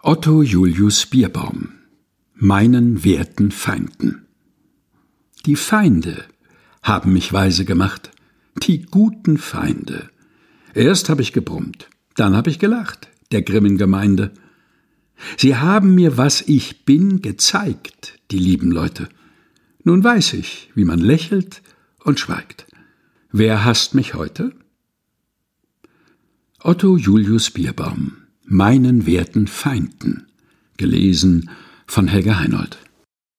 Otto Julius Bierbaum Meinen werten Feinden Die Feinde haben mich weise gemacht, die guten Feinde. Erst hab ich gebrummt, dann hab ich gelacht, der grimmen Gemeinde. Sie haben mir, was ich bin, gezeigt, die lieben Leute. Nun weiß ich, wie man lächelt und schweigt. Wer hasst mich heute? Otto Julius Bierbaum Meinen werten Feinden. Gelesen von Helga Heinold.